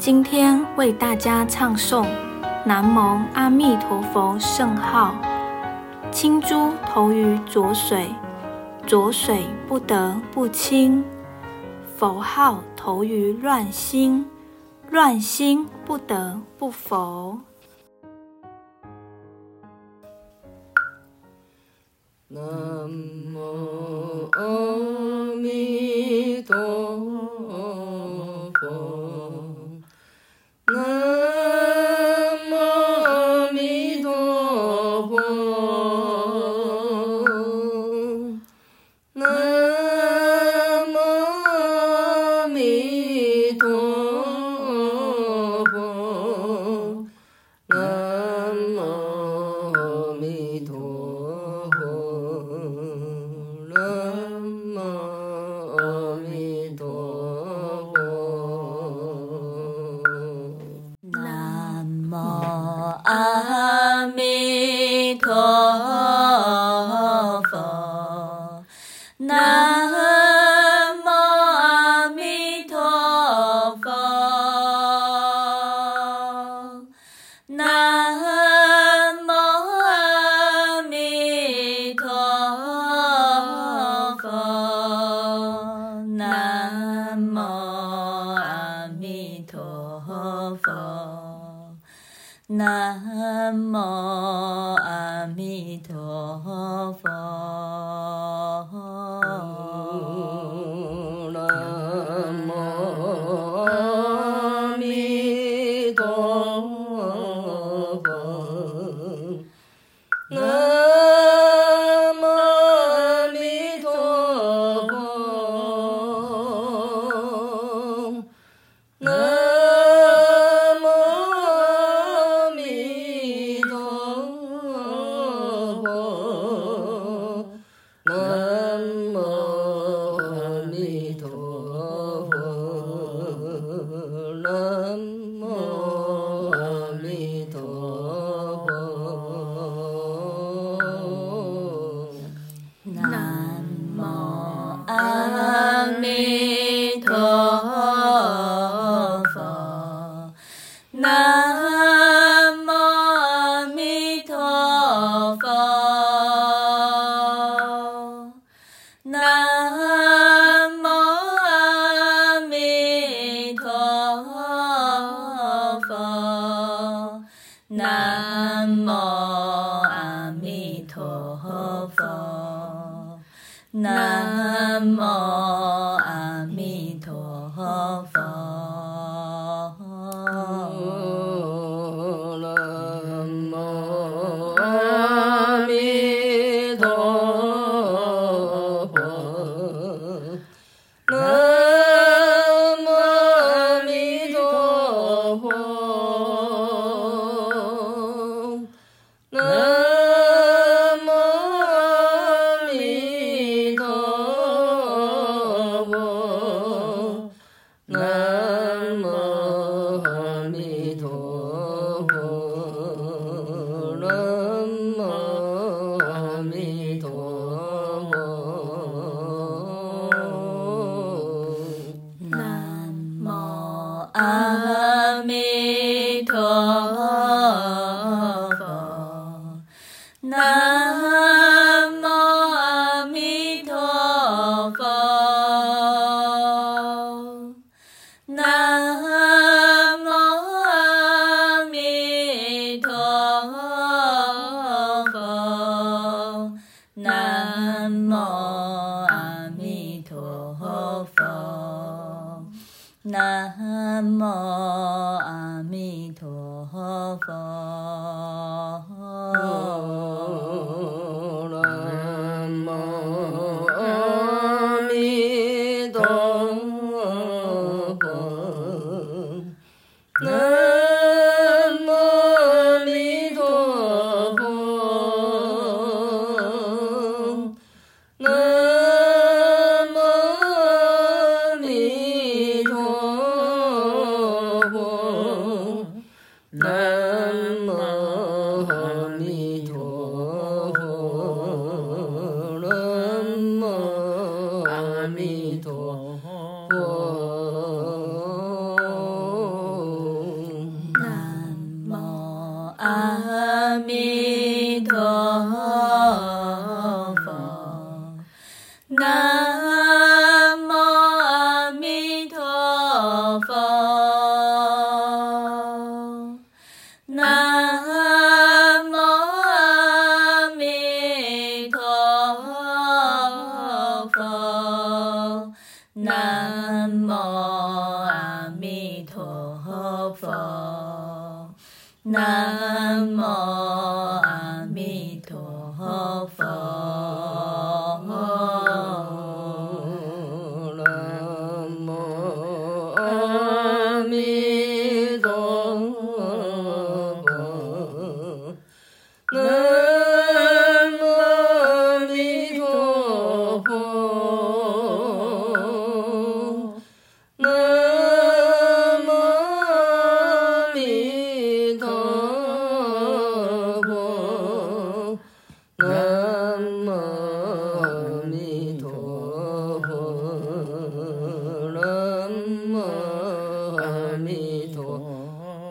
今天为大家唱诵《南无阿弥陀佛圣号》，清珠投于浊水。浊水不得不清，佛号投于乱心，乱心不得不佛。南南无阿弥陀佛，南无南无阿弥陀佛，南无。me. 阿弥陀佛。Love.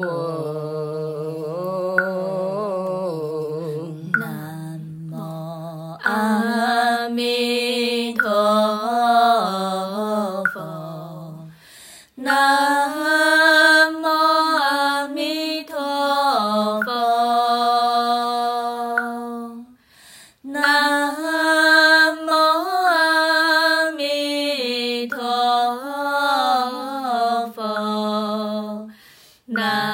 阿弥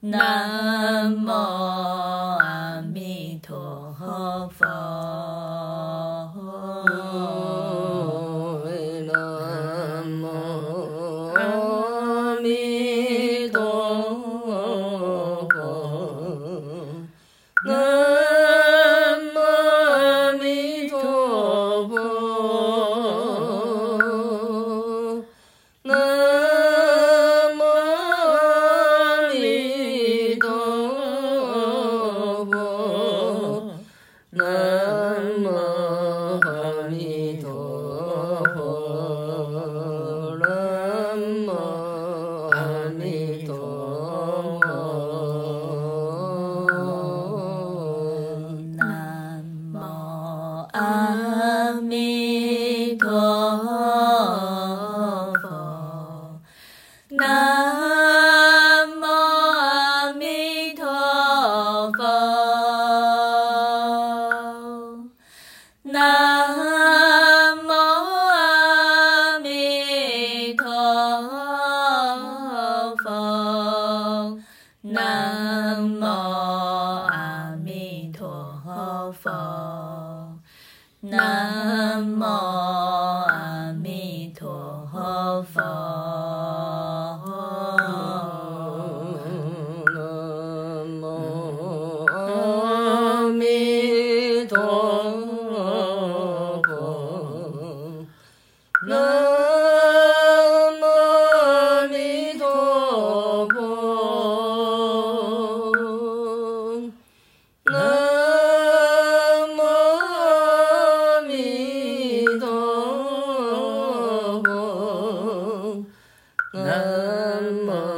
南无。Mama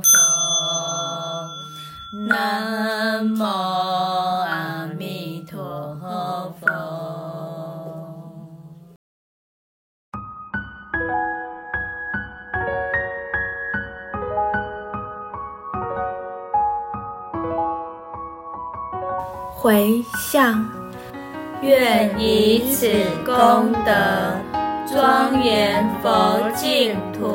佛，南无阿弥陀佛。回向，愿以此功德庄严佛净土。